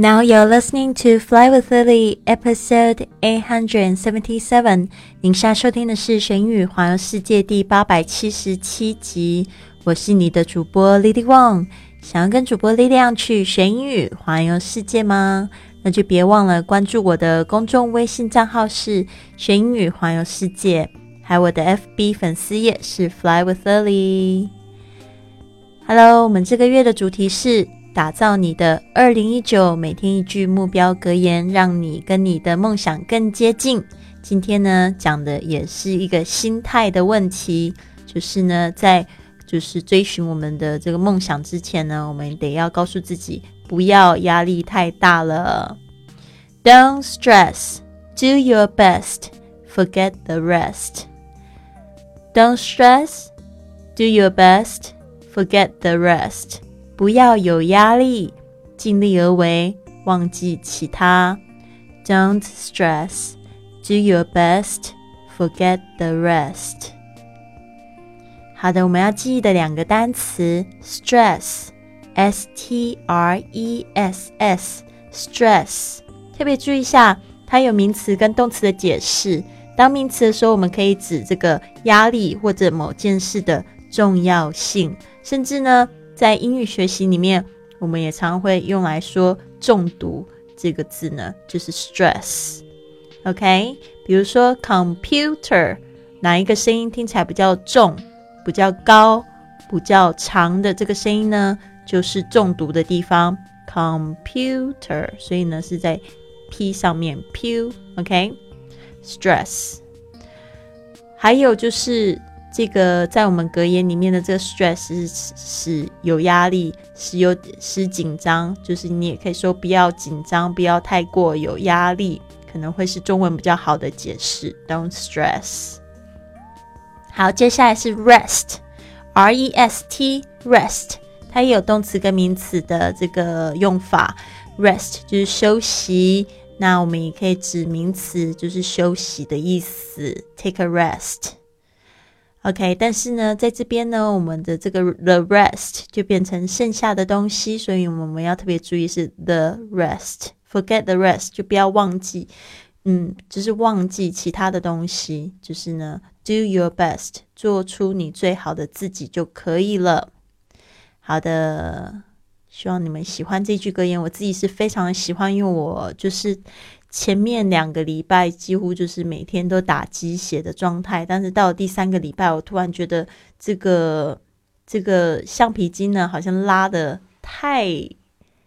Now you're listening to Fly with Lily, episode eight hundred and seventy-seven。您现在收听的是《玄宇环游世界》第八百七十七集。我是你的主播 Lily Wong。想要跟主播力量去玄宇环游世界吗？那就别忘了关注我的公众微信账号是“玄宇环游世界”，还有我的 FB 粉丝页是 “Fly with Lily”。Hello，我们这个月的主题是。打造你的二零一九，每天一句目标格言，让你跟你的梦想更接近。今天呢，讲的也是一个心态的问题，就是呢，在就是追寻我们的这个梦想之前呢，我们得要告诉自己，不要压力太大了。Don't stress, do your best, forget the rest. Don't stress, do your best, forget the rest. 不要有压力，尽力而为，忘记其他。Don't stress, do your best, forget the rest。好的，我们要记忆的两个单词：stress，s t r e s s，stress。特别注意一下，它有名词跟动词的解释。当名词的时候，我们可以指这个压力或者某件事的重要性，甚至呢。在英语学习里面，我们也常会用来说中毒这个字呢，就是 stress。OK，比如说 computer，哪一个声音听起来比较重、比较高、比较长的这个声音呢？就是中毒的地方，computer。所以呢是在 p 上面，pu。OK，stress。还有就是。这个在我们格言里面的这个 stress 是是有压力，是有是紧张，就是你也可以说不要紧张，不要太过有压力，可能会是中文比较好的解释。Don't stress。好，接下来是 rest，r e s t rest，它也有动词跟名词的这个用法。rest 就是休息，那我们也可以指名词，就是休息的意思。Take a rest。OK，但是呢，在这边呢，我们的这个 the rest 就变成剩下的东西，所以我们要特别注意是 the rest，forget the rest 就不要忘记，嗯，就是忘记其他的东西，就是呢，do your best，做出你最好的自己就可以了。好的，希望你们喜欢这句格言，我自己是非常喜欢，因为我就是。前面两个礼拜几乎就是每天都打鸡血的状态，但是到了第三个礼拜，我突然觉得这个这个橡皮筋呢，好像拉的太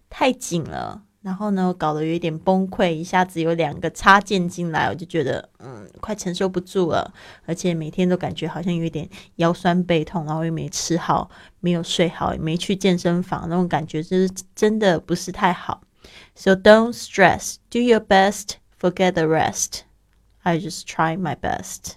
太紧了，然后呢，搞得有一点崩溃，一下子有两个插件进来，我就觉得嗯，快承受不住了，而且每天都感觉好像有一点腰酸背痛，然后又没吃好，没有睡好，也没去健身房，那种感觉就是真的不是太好。So don't stress. Do your best. Forget the rest. I just try my best.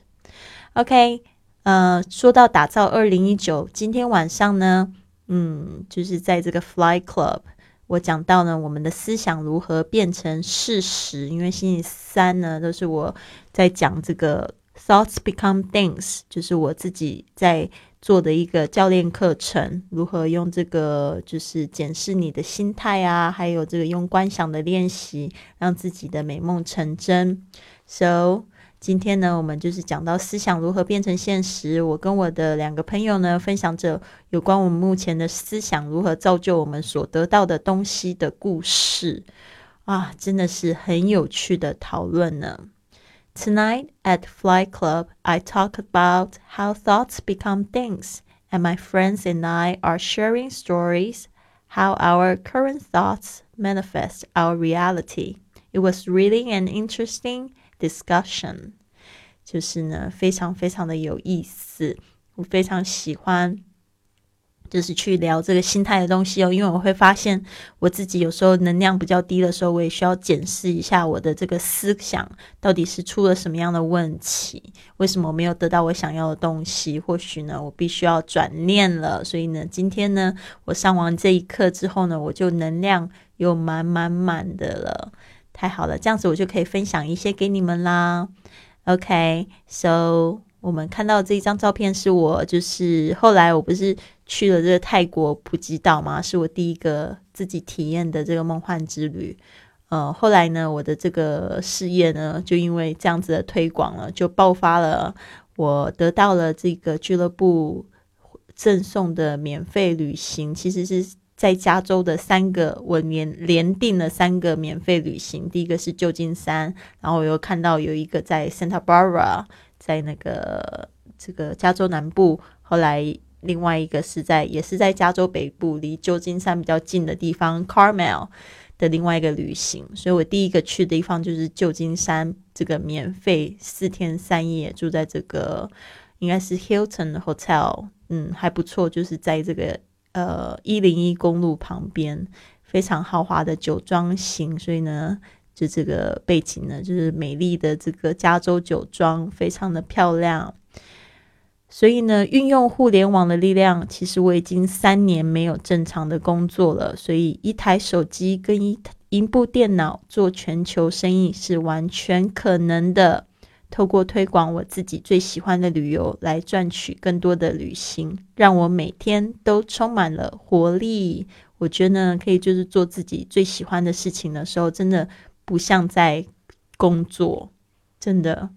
OK，呃，说到打造二零一九，今天晚上呢，嗯，就是在这个 Fly Club，我讲到呢，我们的思想如何变成事实。因为星期三呢，都是我在讲这个 Thoughts Become Things，就是我自己在。做的一个教练课程，如何用这个就是检视你的心态啊，还有这个用观想的练习，让自己的美梦成真。So，今天呢，我们就是讲到思想如何变成现实。我跟我的两个朋友呢，分享着有关我们目前的思想如何造就我们所得到的东西的故事啊，真的是很有趣的讨论呢。Tonight at Fly Club, I talk about how thoughts become things, and my friends and I are sharing stories how our current thoughts manifest our reality. It was really an interesting discussion. 就是呢，非常非常的有意思，我非常喜欢就是去聊这个心态的东西哦，因为我会发现我自己有时候能量比较低的时候，我也需要检视一下我的这个思想到底是出了什么样的问题，为什么我没有得到我想要的东西？或许呢，我必须要转念了。所以呢，今天呢，我上完这一课之后呢，我就能量又满满满的了，太好了，这样子我就可以分享一些给你们啦。OK，so 我们看到这一张照片是我，就是后来我不是。去了这个泰国普吉岛嘛，是我第一个自己体验的这个梦幻之旅。呃，后来呢，我的这个事业呢，就因为这样子的推广了，就爆发了。我得到了这个俱乐部赠送的免费旅行，其实是在加州的三个，我连连订了三个免费旅行。第一个是旧金山，然后我又看到有一个在 Santa Barbara，在那个这个加州南部。后来另外一个是在也是在加州北部，离旧金山比较近的地方 Carmel。的另外一个旅行，所以我第一个去的地方就是旧金山，这个免费四天三夜住在这个应该是 Hilton Hotel，嗯，还不错，就是在这个呃一零一公路旁边，非常豪华的酒庄型，所以呢，就这个背景呢，就是美丽的这个加州酒庄，非常的漂亮。所以呢，运用互联网的力量，其实我已经三年没有正常的工作了。所以一台手机跟一一部电脑做全球生意是完全可能的。透过推广我自己最喜欢的旅游，来赚取更多的旅行，让我每天都充满了活力。我觉得呢，可以就是做自己最喜欢的事情的时候，真的不像在工作，真的。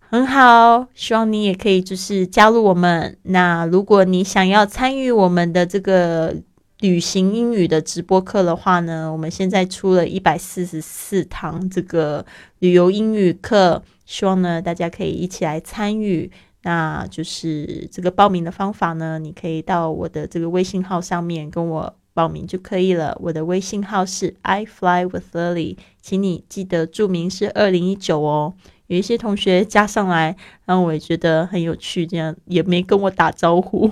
很好，希望你也可以就是加入我们。那如果你想要参与我们的这个旅行英语的直播课的话呢，我们现在出了一百四十四堂这个旅游英语课，希望呢大家可以一起来参与。那就是这个报名的方法呢，你可以到我的这个微信号上面跟我报名就可以了。我的微信号是 I fly with Lily，请你记得注明是二零一九哦。有一些同学加上来，然后我也觉得很有趣，这样也没跟我打招呼。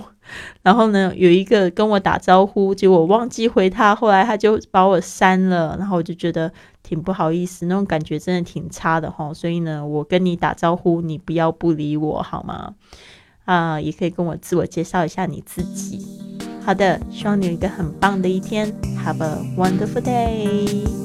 然后呢，有一个跟我打招呼，结果我忘记回他，后来他就把我删了。然后我就觉得挺不好意思，那种感觉真的挺差的哈。所以呢，我跟你打招呼，你不要不理我好吗？啊，也可以跟我自我介绍一下你自己。好的，希望你有一个很棒的一天，Have a wonderful day。